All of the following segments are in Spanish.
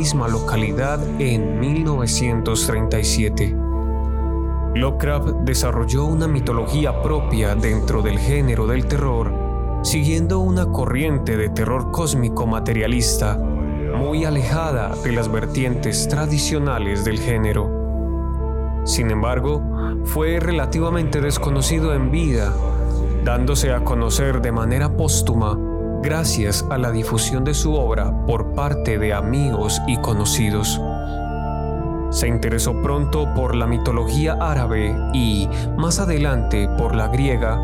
misma localidad en 1937. Lovecraft desarrolló una mitología propia dentro del género del terror, siguiendo una corriente de terror cósmico materialista, muy alejada de las vertientes tradicionales del género. Sin embargo, fue relativamente desconocido en vida, dándose a conocer de manera póstuma gracias a la difusión de su obra por parte de amigos y conocidos. Se interesó pronto por la mitología árabe y, más adelante, por la griega,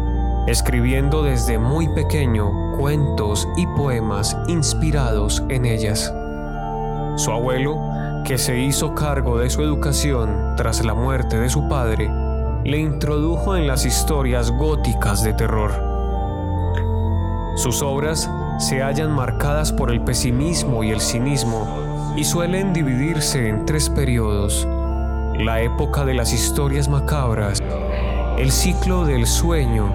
escribiendo desde muy pequeño cuentos y poemas inspirados en ellas. Su abuelo, que se hizo cargo de su educación tras la muerte de su padre, le introdujo en las historias góticas de terror. Sus obras se hallan marcadas por el pesimismo y el cinismo y suelen dividirse en tres periodos. La época de las historias macabras, el ciclo del sueño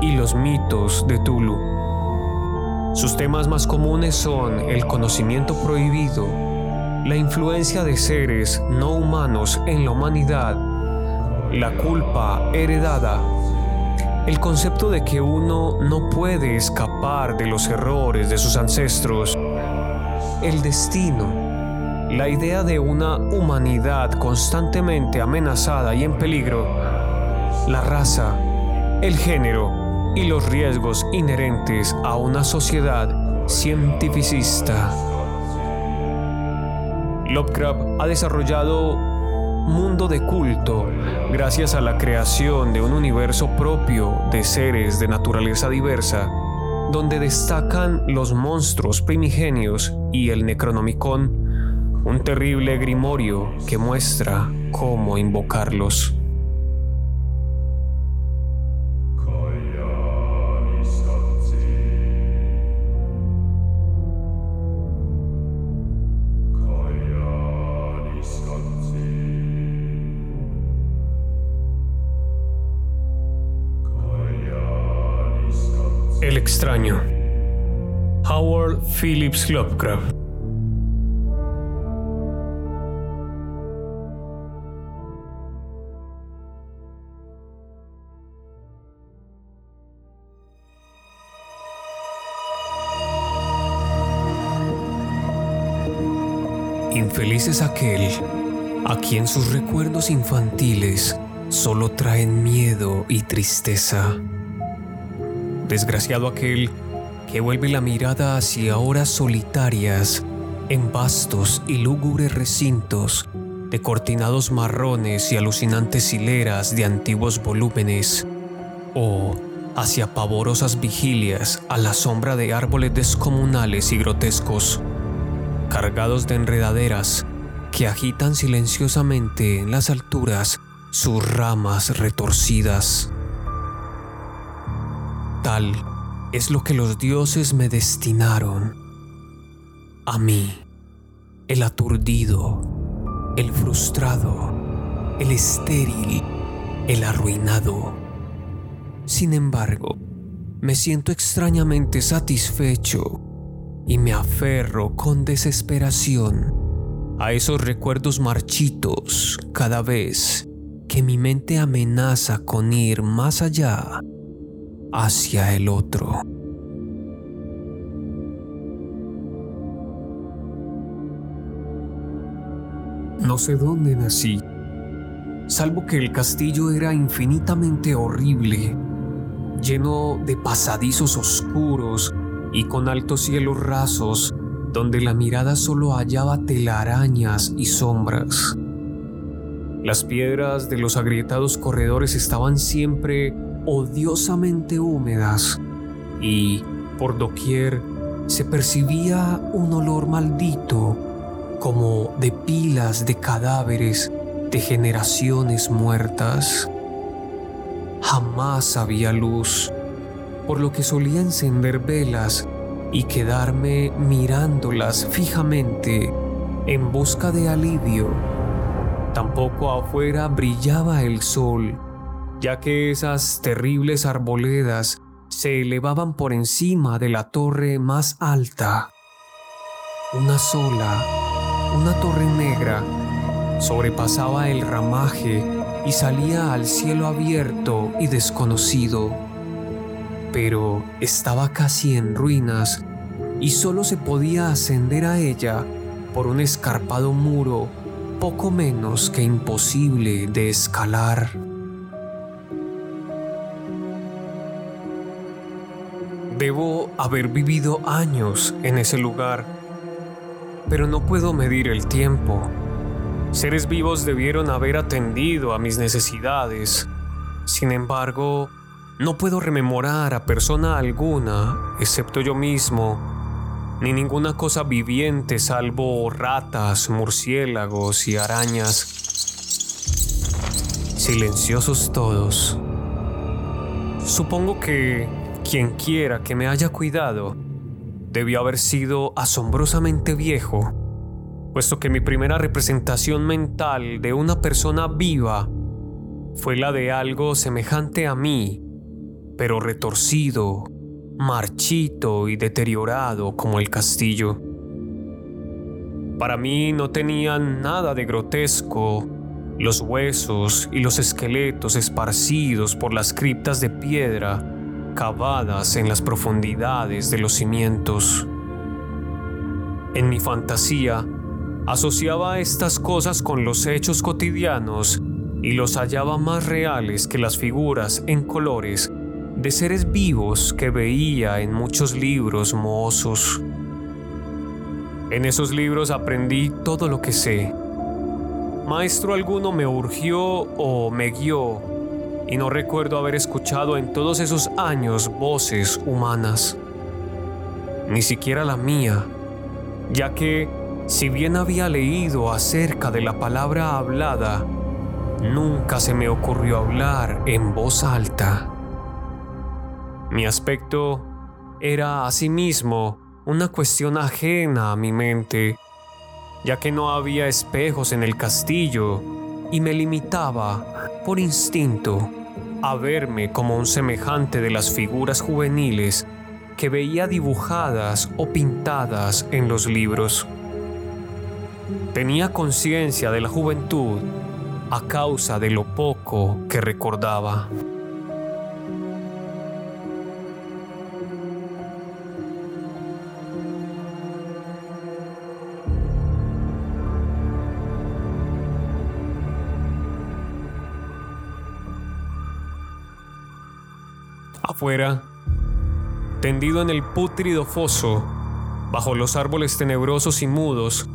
y los mitos de Tulu. Sus temas más comunes son el conocimiento prohibido, la influencia de seres no humanos en la humanidad, la culpa heredada, el concepto de que uno no puede escapar de los errores de sus ancestros, el destino, la idea de una humanidad constantemente amenazada y en peligro, la raza, el género. Y los riesgos inherentes a una sociedad cientificista. Lovecraft ha desarrollado mundo de culto gracias a la creación de un universo propio de seres de naturaleza diversa, donde destacan los monstruos primigenios y el Necronomicon, un terrible grimorio que muestra cómo invocarlos. Extraño. Howard Phillips Lovecraft. Infeliz es aquel a quien sus recuerdos infantiles solo traen miedo y tristeza. Desgraciado aquel que vuelve la mirada hacia horas solitarias en vastos y lúgubres recintos de cortinados marrones y alucinantes hileras de antiguos volúmenes, o hacia pavorosas vigilias a la sombra de árboles descomunales y grotescos, cargados de enredaderas que agitan silenciosamente en las alturas sus ramas retorcidas. Es lo que los dioses me destinaron. A mí, el aturdido, el frustrado, el estéril, el arruinado. Sin embargo, me siento extrañamente satisfecho y me aferro con desesperación a esos recuerdos marchitos cada vez que mi mente amenaza con ir más allá hacia el otro. No sé dónde nací, salvo que el castillo era infinitamente horrible, lleno de pasadizos oscuros y con altos cielos rasos donde la mirada solo hallaba telarañas y sombras. Las piedras de los agrietados corredores estaban siempre odiosamente húmedas y por doquier se percibía un olor maldito como de pilas de cadáveres de generaciones muertas. Jamás había luz, por lo que solía encender velas y quedarme mirándolas fijamente en busca de alivio. Tampoco afuera brillaba el sol, ya que esas terribles arboledas se elevaban por encima de la torre más alta. Una sola, una torre negra, sobrepasaba el ramaje y salía al cielo abierto y desconocido. Pero estaba casi en ruinas y solo se podía ascender a ella por un escarpado muro poco menos que imposible de escalar. Debo haber vivido años en ese lugar, pero no puedo medir el tiempo. Seres vivos debieron haber atendido a mis necesidades. Sin embargo, no puedo rememorar a persona alguna, excepto yo mismo, ni ninguna cosa viviente salvo ratas, murciélagos y arañas. Silenciosos todos. Supongo que quien quiera que me haya cuidado debió haber sido asombrosamente viejo, puesto que mi primera representación mental de una persona viva fue la de algo semejante a mí, pero retorcido, marchito y deteriorado como el castillo. Para mí no tenían nada de grotesco los huesos y los esqueletos esparcidos por las criptas de piedra cavadas en las profundidades de los cimientos. En mi fantasía, asociaba estas cosas con los hechos cotidianos y los hallaba más reales que las figuras en colores de seres vivos que veía en muchos libros mohosos. En esos libros aprendí todo lo que sé. Maestro alguno me urgió o me guió, y no recuerdo haber escuchado en todos esos años voces humanas, ni siquiera la mía, ya que, si bien había leído acerca de la palabra hablada, nunca se me ocurrió hablar en voz alta. Mi aspecto era asimismo una cuestión ajena a mi mente, ya que no había espejos en el castillo y me limitaba, por instinto, a verme como un semejante de las figuras juveniles que veía dibujadas o pintadas en los libros. Tenía conciencia de la juventud a causa de lo poco que recordaba. Afuera, tendido en el pútrido foso, bajo los árboles tenebrosos y mudos,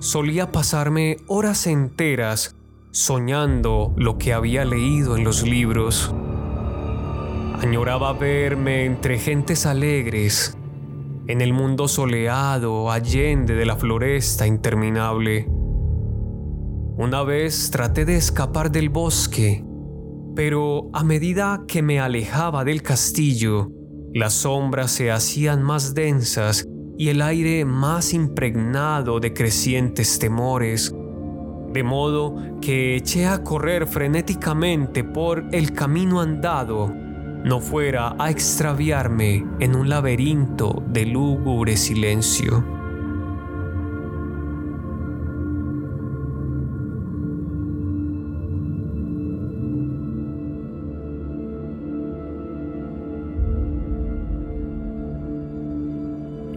solía pasarme horas enteras soñando lo que había leído en los libros. Añoraba verme entre gentes alegres, en el mundo soleado, allende de la floresta interminable. Una vez traté de escapar del bosque pero a medida que me alejaba del castillo, las sombras se hacían más densas y el aire más impregnado de crecientes temores, de modo que eché a correr frenéticamente por el camino andado, no fuera a extraviarme en un laberinto de lúgubre silencio.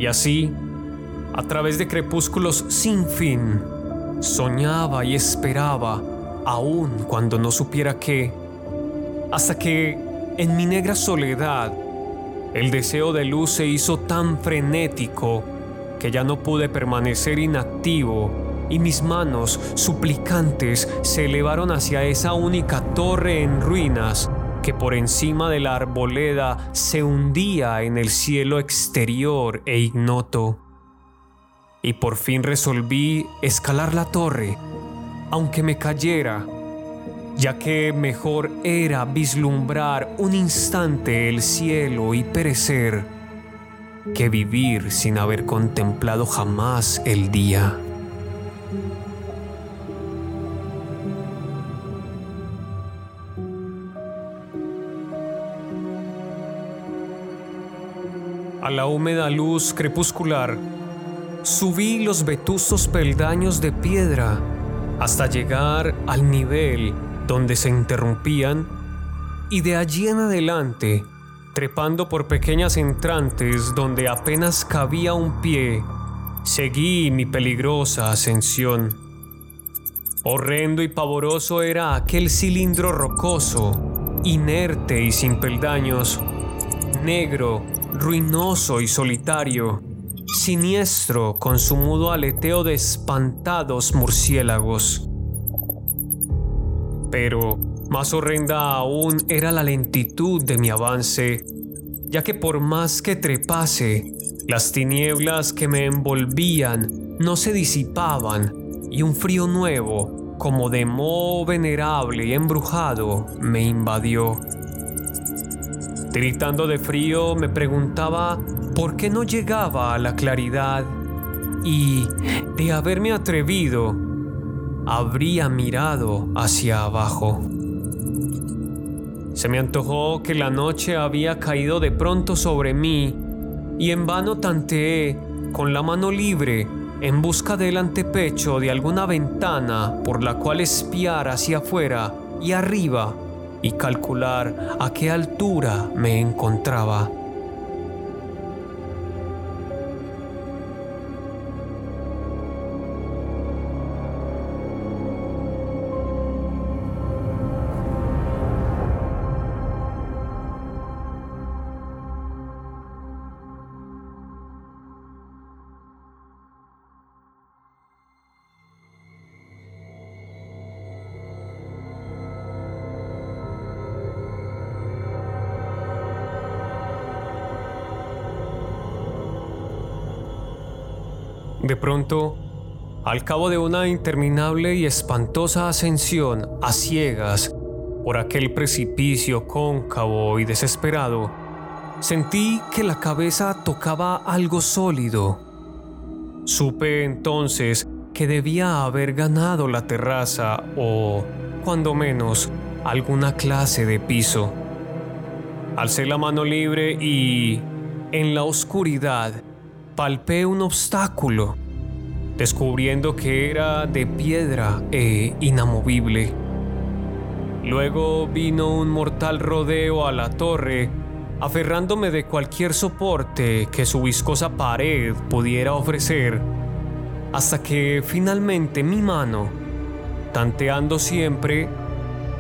Y así, a través de crepúsculos sin fin, soñaba y esperaba, aun cuando no supiera qué, hasta que, en mi negra soledad, el deseo de luz se hizo tan frenético que ya no pude permanecer inactivo y mis manos suplicantes se elevaron hacia esa única torre en ruinas que por encima de la arboleda se hundía en el cielo exterior e ignoto. y por fin resolví escalar la torre, aunque me cayera, ya que mejor era vislumbrar un instante el cielo y perecer que vivir sin haber contemplado jamás el día. La húmeda luz crepuscular, subí los vetustos peldaños de piedra hasta llegar al nivel donde se interrumpían y de allí en adelante, trepando por pequeñas entrantes donde apenas cabía un pie, seguí mi peligrosa ascensión. Horrendo y pavoroso era aquel cilindro rocoso, inerte y sin peldaños, negro ruinoso y solitario, siniestro con su mudo aleteo de espantados murciélagos. Pero más horrenda aún era la lentitud de mi avance, ya que por más que trepase, las tinieblas que me envolvían no se disipaban y un frío nuevo, como de moho venerable y embrujado, me invadió. Gritando de frío me preguntaba por qué no llegaba a la claridad y, de haberme atrevido, habría mirado hacia abajo. Se me antojó que la noche había caído de pronto sobre mí y en vano tanteé con la mano libre en busca del antepecho de alguna ventana por la cual espiar hacia afuera y arriba y calcular a qué altura me encontraba. Pronto, al cabo de una interminable y espantosa ascensión a ciegas por aquel precipicio cóncavo y desesperado, sentí que la cabeza tocaba algo sólido. Supe entonces que debía haber ganado la terraza o, cuando menos, alguna clase de piso. Alcé la mano libre y, en la oscuridad, palpé un obstáculo, descubriendo que era de piedra e inamovible. Luego vino un mortal rodeo a la torre, aferrándome de cualquier soporte que su viscosa pared pudiera ofrecer, hasta que finalmente mi mano, tanteando siempre,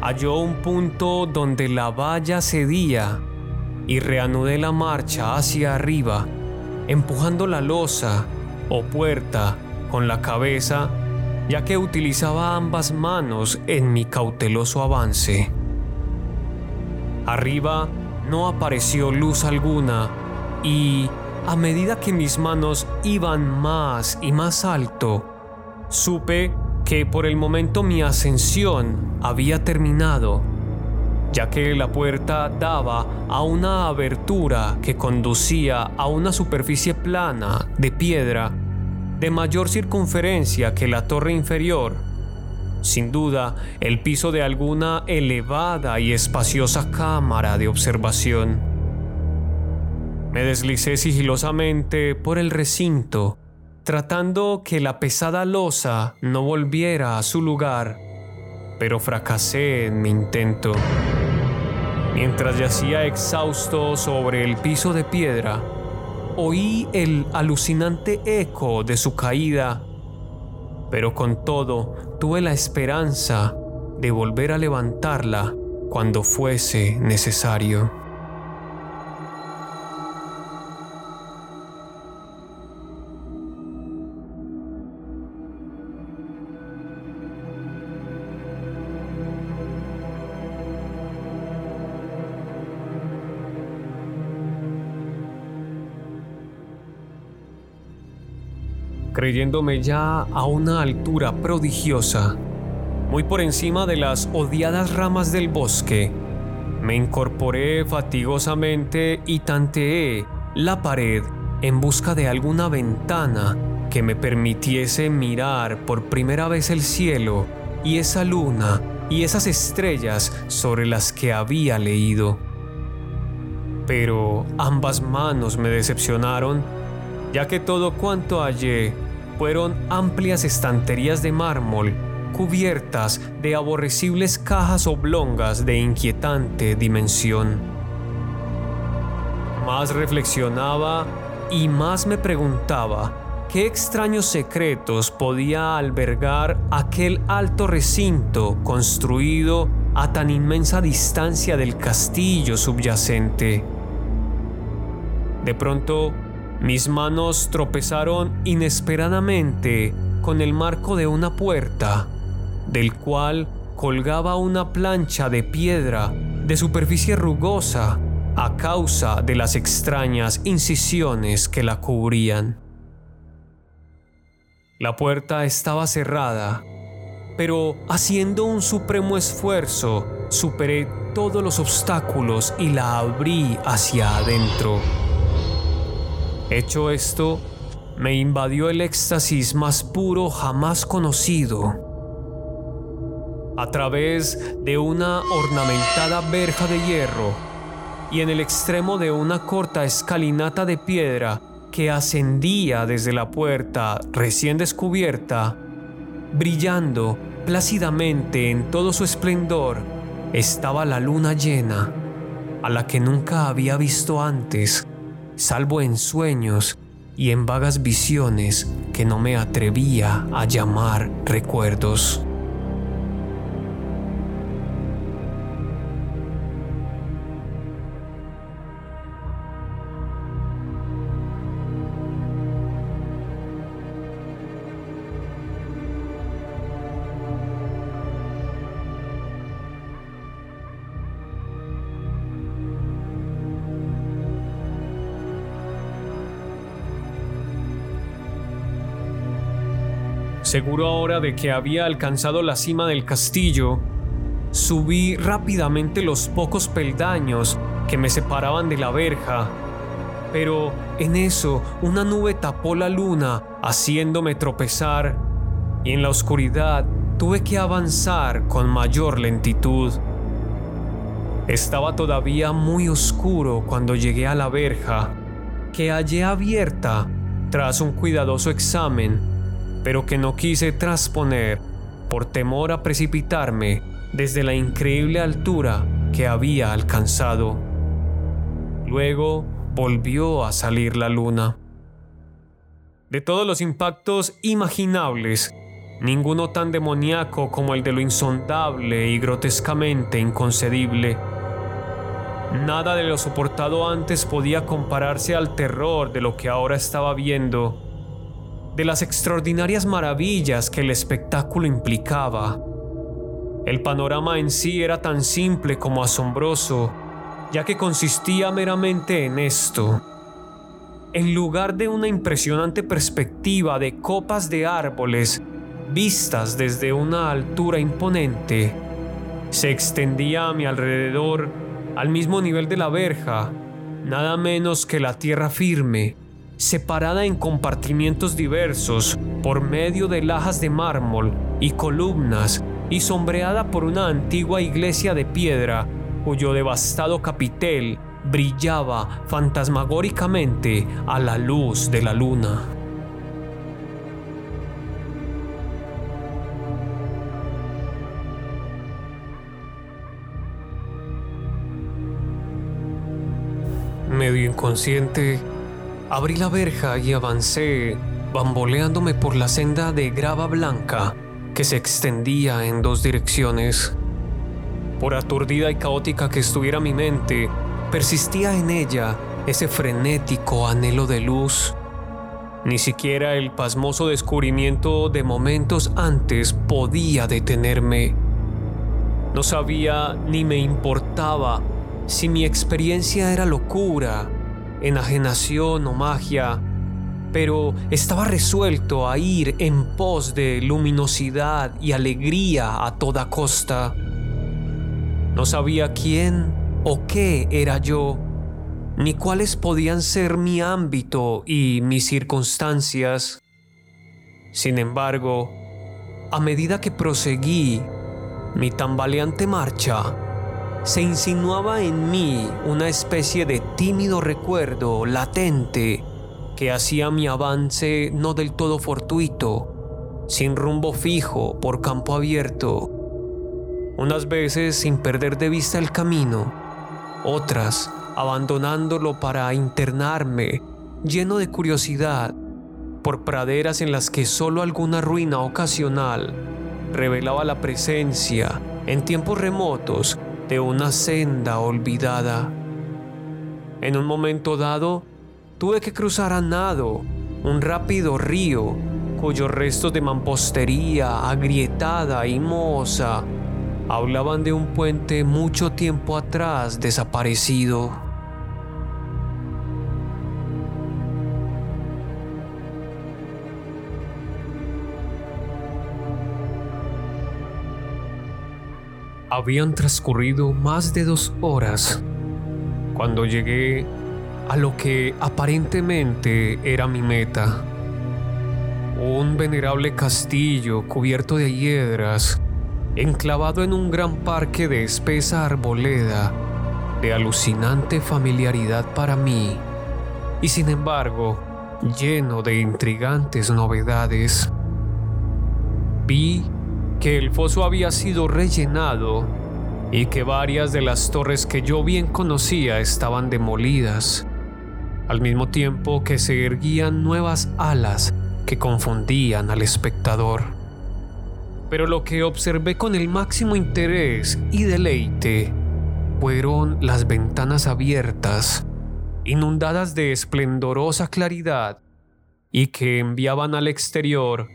halló un punto donde la valla cedía y reanudé la marcha hacia arriba empujando la losa o puerta con la cabeza, ya que utilizaba ambas manos en mi cauteloso avance. Arriba no apareció luz alguna y, a medida que mis manos iban más y más alto, supe que por el momento mi ascensión había terminado ya que la puerta daba a una abertura que conducía a una superficie plana de piedra de mayor circunferencia que la torre inferior. Sin duda, el piso de alguna elevada y espaciosa cámara de observación. Me deslicé sigilosamente por el recinto, tratando que la pesada losa no volviera a su lugar, pero fracasé en mi intento. Mientras yacía exhausto sobre el piso de piedra, oí el alucinante eco de su caída, pero con todo tuve la esperanza de volver a levantarla cuando fuese necesario. Creyéndome ya a una altura prodigiosa, muy por encima de las odiadas ramas del bosque. Me incorporé fatigosamente y tanteé la pared en busca de alguna ventana que me permitiese mirar por primera vez el cielo y esa luna y esas estrellas sobre las que había leído. Pero ambas manos me decepcionaron, ya que todo cuanto hallé fueron amplias estanterías de mármol cubiertas de aborrecibles cajas oblongas de inquietante dimensión. Más reflexionaba y más me preguntaba qué extraños secretos podía albergar aquel alto recinto construido a tan inmensa distancia del castillo subyacente. De pronto, mis manos tropezaron inesperadamente con el marco de una puerta, del cual colgaba una plancha de piedra de superficie rugosa a causa de las extrañas incisiones que la cubrían. La puerta estaba cerrada, pero haciendo un supremo esfuerzo, superé todos los obstáculos y la abrí hacia adentro. Hecho esto, me invadió el éxtasis más puro jamás conocido. A través de una ornamentada verja de hierro y en el extremo de una corta escalinata de piedra, que ascendía desde la puerta recién descubierta, brillando plácidamente en todo su esplendor, estaba la luna llena, a la que nunca había visto antes, salvo en sueños y en vagas visiones que no me atrevía a llamar recuerdos. Seguro ahora de que había alcanzado la cima del castillo, subí rápidamente los pocos peldaños que me separaban de la verja, pero en eso una nube tapó la luna haciéndome tropezar y en la oscuridad tuve que avanzar con mayor lentitud. Estaba todavía muy oscuro cuando llegué a la verja, que hallé abierta tras un cuidadoso examen pero que no quise trasponer por temor a precipitarme desde la increíble altura que había alcanzado. Luego volvió a salir la luna. De todos los impactos imaginables, ninguno tan demoníaco como el de lo insondable y grotescamente inconcebible. Nada de lo soportado antes podía compararse al terror de lo que ahora estaba viendo de las extraordinarias maravillas que el espectáculo implicaba. El panorama en sí era tan simple como asombroso, ya que consistía meramente en esto. En lugar de una impresionante perspectiva de copas de árboles vistas desde una altura imponente, se extendía a mi alrededor, al mismo nivel de la verja, nada menos que la tierra firme, separada en compartimientos diversos por medio de lajas de mármol y columnas y sombreada por una antigua iglesia de piedra cuyo devastado capitel brillaba fantasmagóricamente a la luz de la luna. Medio inconsciente, Abrí la verja y avancé, bamboleándome por la senda de grava blanca que se extendía en dos direcciones. Por aturdida y caótica que estuviera mi mente, persistía en ella ese frenético anhelo de luz. Ni siquiera el pasmoso descubrimiento de momentos antes podía detenerme. No sabía ni me importaba si mi experiencia era locura enajenación o magia, pero estaba resuelto a ir en pos de luminosidad y alegría a toda costa. No sabía quién o qué era yo, ni cuáles podían ser mi ámbito y mis circunstancias. Sin embargo, a medida que proseguí mi tambaleante marcha, se insinuaba en mí una especie de tímido recuerdo latente que hacía mi avance no del todo fortuito, sin rumbo fijo por campo abierto. Unas veces sin perder de vista el camino, otras abandonándolo para internarme lleno de curiosidad por praderas en las que solo alguna ruina ocasional revelaba la presencia en tiempos remotos de una senda olvidada. En un momento dado, tuve que cruzar a nado un rápido río cuyos restos de mampostería agrietada y moza hablaban de un puente mucho tiempo atrás desaparecido. Habían transcurrido más de dos horas cuando llegué a lo que aparentemente era mi meta. Un venerable castillo cubierto de hiedras, enclavado en un gran parque de espesa arboleda, de alucinante familiaridad para mí, y sin embargo lleno de intrigantes novedades. Vi que el foso había sido rellenado y que varias de las torres que yo bien conocía estaban demolidas, al mismo tiempo que se erguían nuevas alas que confundían al espectador. Pero lo que observé con el máximo interés y deleite fueron las ventanas abiertas, inundadas de esplendorosa claridad, y que enviaban al exterior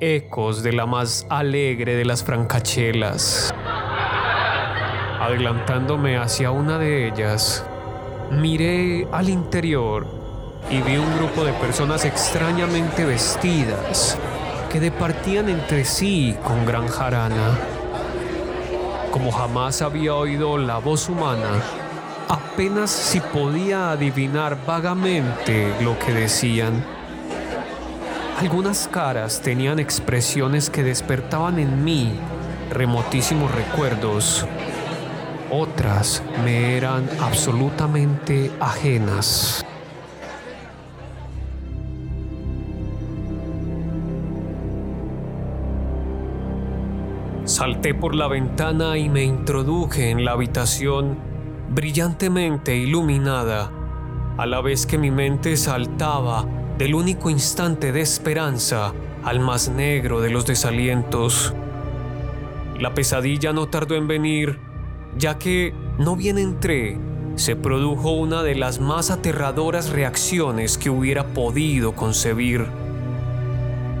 ecos de la más alegre de las francachelas. Adelantándome hacia una de ellas, miré al interior y vi un grupo de personas extrañamente vestidas que departían entre sí con gran jarana. Como jamás había oído la voz humana, apenas si podía adivinar vagamente lo que decían algunas caras tenían expresiones que despertaban en mí remotísimos recuerdos. Otras me eran absolutamente ajenas. Salté por la ventana y me introduje en la habitación brillantemente iluminada, a la vez que mi mente saltaba del único instante de esperanza al más negro de los desalientos. La pesadilla no tardó en venir, ya que, no bien entré, se produjo una de las más aterradoras reacciones que hubiera podido concebir.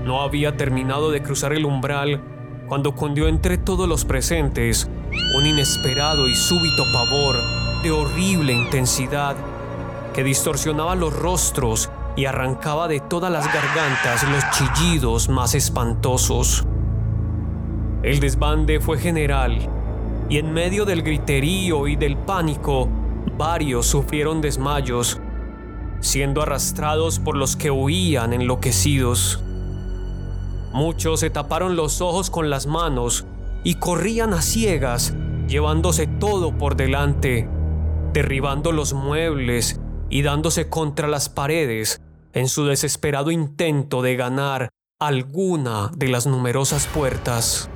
No había terminado de cruzar el umbral cuando cundió entre todos los presentes un inesperado y súbito pavor de horrible intensidad que distorsionaba los rostros y arrancaba de todas las gargantas los chillidos más espantosos. El desbande fue general y en medio del griterío y del pánico, varios sufrieron desmayos, siendo arrastrados por los que huían enloquecidos. Muchos se taparon los ojos con las manos y corrían a ciegas, llevándose todo por delante, derribando los muebles y dándose contra las paredes en su desesperado intento de ganar alguna de las numerosas puertas.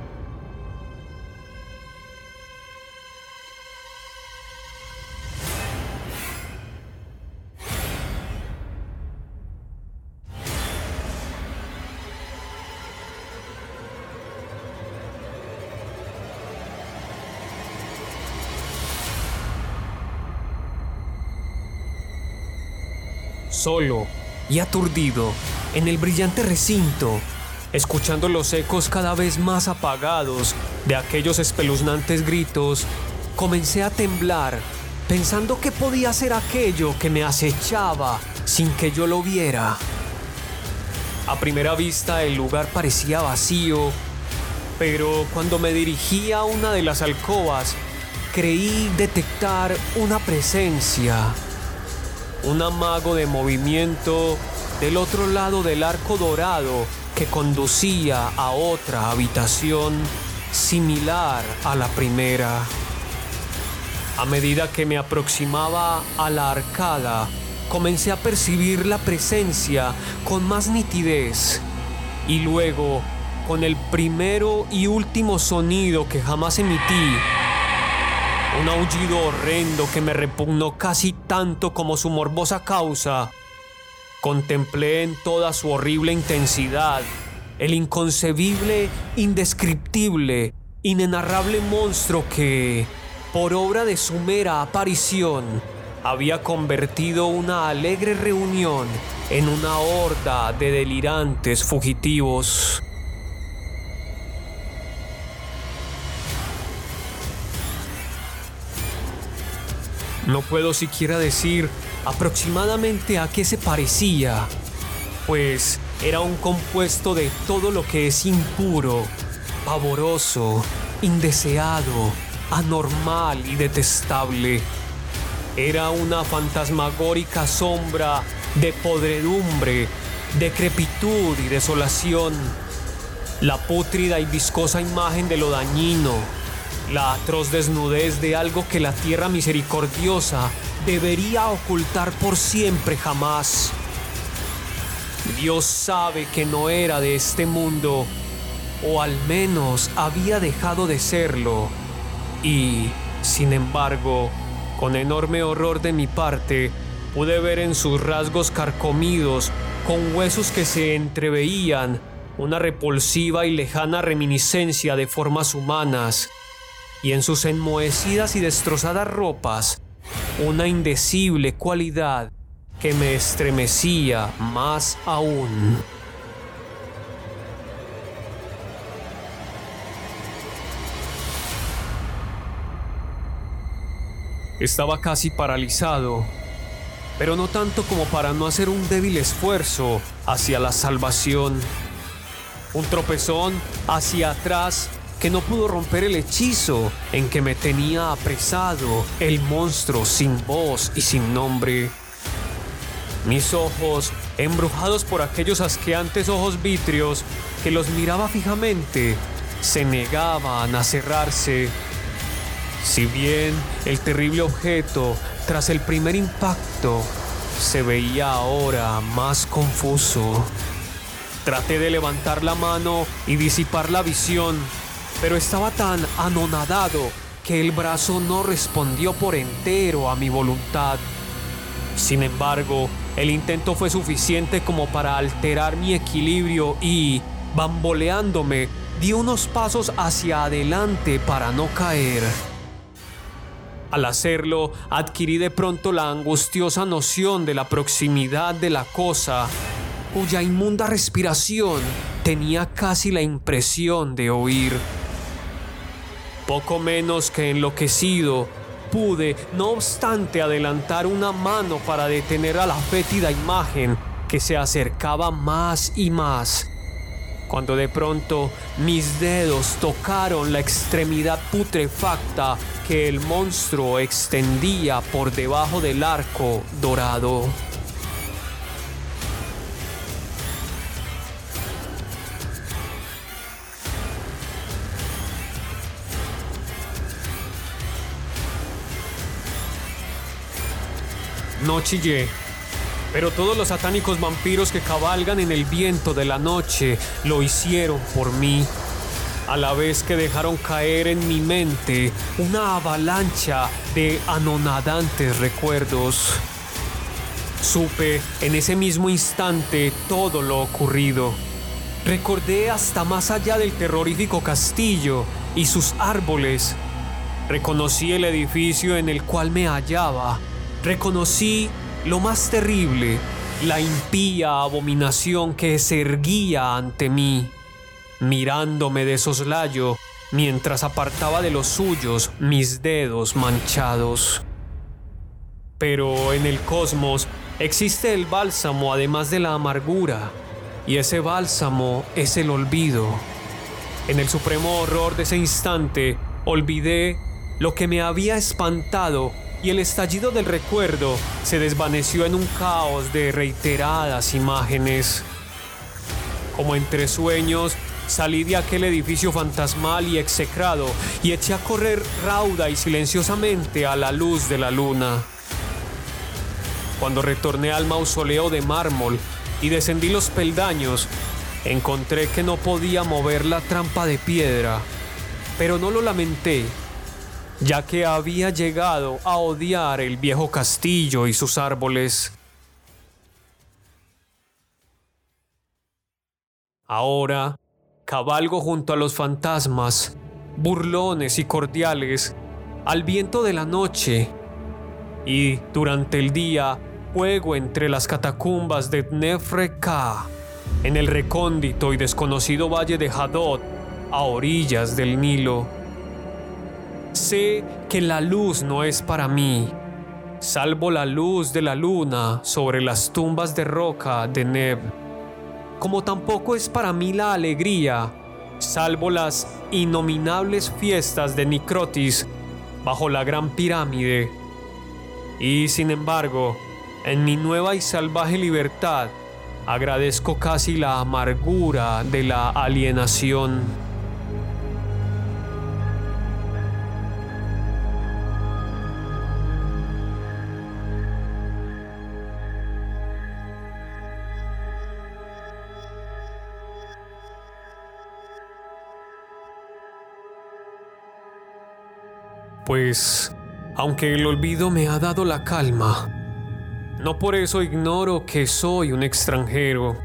Solo y aturdido en el brillante recinto, escuchando los ecos cada vez más apagados de aquellos espeluznantes gritos, comencé a temblar, pensando que podía ser aquello que me acechaba sin que yo lo viera. A primera vista el lugar parecía vacío, pero cuando me dirigí a una de las alcobas, creí detectar una presencia. Un amago de movimiento del otro lado del arco dorado que conducía a otra habitación similar a la primera. A medida que me aproximaba a la arcada, comencé a percibir la presencia con más nitidez y luego, con el primero y último sonido que jamás emití, un aullido horrendo que me repugnó casi tanto como su morbosa causa, contemplé en toda su horrible intensidad el inconcebible, indescriptible, inenarrable monstruo que, por obra de su mera aparición, había convertido una alegre reunión en una horda de delirantes fugitivos. No puedo siquiera decir aproximadamente a qué se parecía, pues era un compuesto de todo lo que es impuro, pavoroso, indeseado, anormal y detestable. Era una fantasmagórica sombra de podredumbre, decrepitud y desolación. La pútrida y viscosa imagen de lo dañino, la atroz desnudez de algo que la tierra misericordiosa debería ocultar por siempre jamás. Dios sabe que no era de este mundo, o al menos había dejado de serlo, y, sin embargo, con enorme horror de mi parte, pude ver en sus rasgos carcomidos, con huesos que se entreveían, una repulsiva y lejana reminiscencia de formas humanas, y en sus enmohecidas y destrozadas ropas, una indecible cualidad que me estremecía más aún. Estaba casi paralizado, pero no tanto como para no hacer un débil esfuerzo hacia la salvación. Un tropezón hacia atrás que no pudo romper el hechizo en que me tenía apresado el monstruo sin voz y sin nombre. Mis ojos, embrujados por aquellos asqueantes ojos vítreos que los miraba fijamente, se negaban a cerrarse si bien el terrible objeto, tras el primer impacto, se veía ahora más confuso. Traté de levantar la mano y disipar la visión, pero estaba tan anonadado que el brazo no respondió por entero a mi voluntad. Sin embargo, el intento fue suficiente como para alterar mi equilibrio y, bamboleándome, di unos pasos hacia adelante para no caer. Al hacerlo, adquirí de pronto la angustiosa noción de la proximidad de la cosa, cuya inmunda respiración tenía casi la impresión de oír. Poco menos que enloquecido, pude, no obstante, adelantar una mano para detener a la fétida imagen que se acercaba más y más cuando de pronto mis dedos tocaron la extremidad putrefacta que el monstruo extendía por debajo del arco dorado. No chillé pero todos los satánicos vampiros que cabalgan en el viento de la noche lo hicieron por mí, a la vez que dejaron caer en mi mente una avalancha de anonadantes recuerdos. Supe en ese mismo instante todo lo ocurrido. Recordé hasta más allá del terrorífico castillo y sus árboles. Reconocí el edificio en el cual me hallaba. Reconocí lo más terrible, la impía abominación que se erguía ante mí, mirándome de soslayo mientras apartaba de los suyos mis dedos manchados. Pero en el cosmos existe el bálsamo además de la amargura, y ese bálsamo es el olvido. En el supremo horror de ese instante, olvidé lo que me había espantado y el estallido del recuerdo se desvaneció en un caos de reiteradas imágenes. Como entre sueños, salí de aquel edificio fantasmal y execrado y eché a correr rauda y silenciosamente a la luz de la luna. Cuando retorné al mausoleo de mármol y descendí los peldaños, encontré que no podía mover la trampa de piedra, pero no lo lamenté ya que había llegado a odiar el viejo castillo y sus árboles. Ahora, cabalgo junto a los fantasmas, burlones y cordiales, al viento de la noche, y durante el día juego entre las catacumbas de Nefreka, en el recóndito y desconocido valle de Hadot, a orillas del Nilo. Sé que la luz no es para mí, salvo la luz de la luna sobre las tumbas de roca de Neb. Como tampoco es para mí la alegría, salvo las innominables fiestas de Nicrotis bajo la gran pirámide. Y sin embargo, en mi nueva y salvaje libertad, agradezco casi la amargura de la alienación. Pues, aunque el olvido me ha dado la calma, no por eso ignoro que soy un extranjero,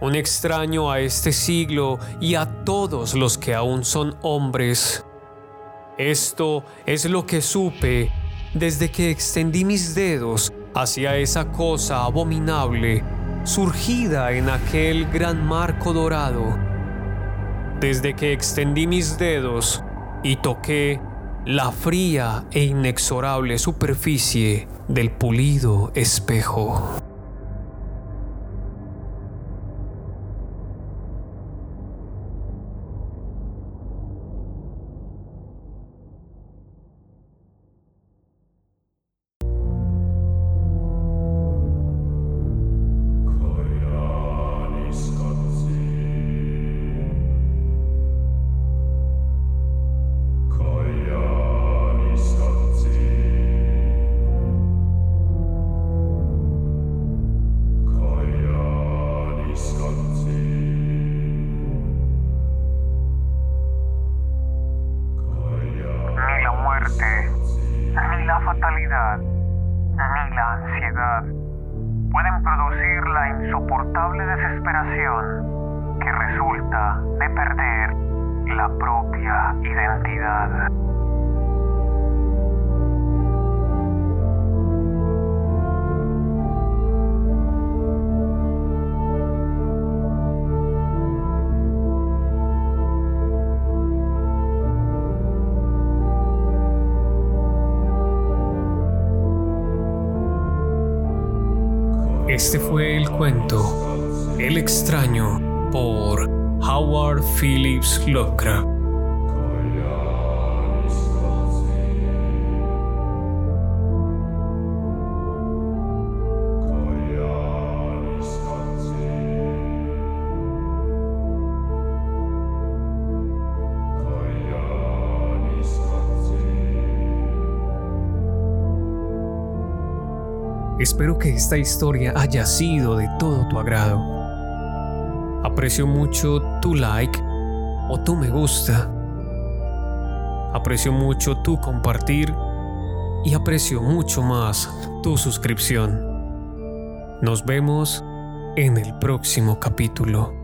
un extraño a este siglo y a todos los que aún son hombres. Esto es lo que supe desde que extendí mis dedos hacia esa cosa abominable surgida en aquel gran marco dorado. Desde que extendí mis dedos y toqué la fría e inexorable superficie del pulido espejo. Espero que esta historia haya sido de todo tu agrado. Aprecio mucho tu like o tu me gusta. Aprecio mucho tu compartir y aprecio mucho más tu suscripción. Nos vemos en el próximo capítulo.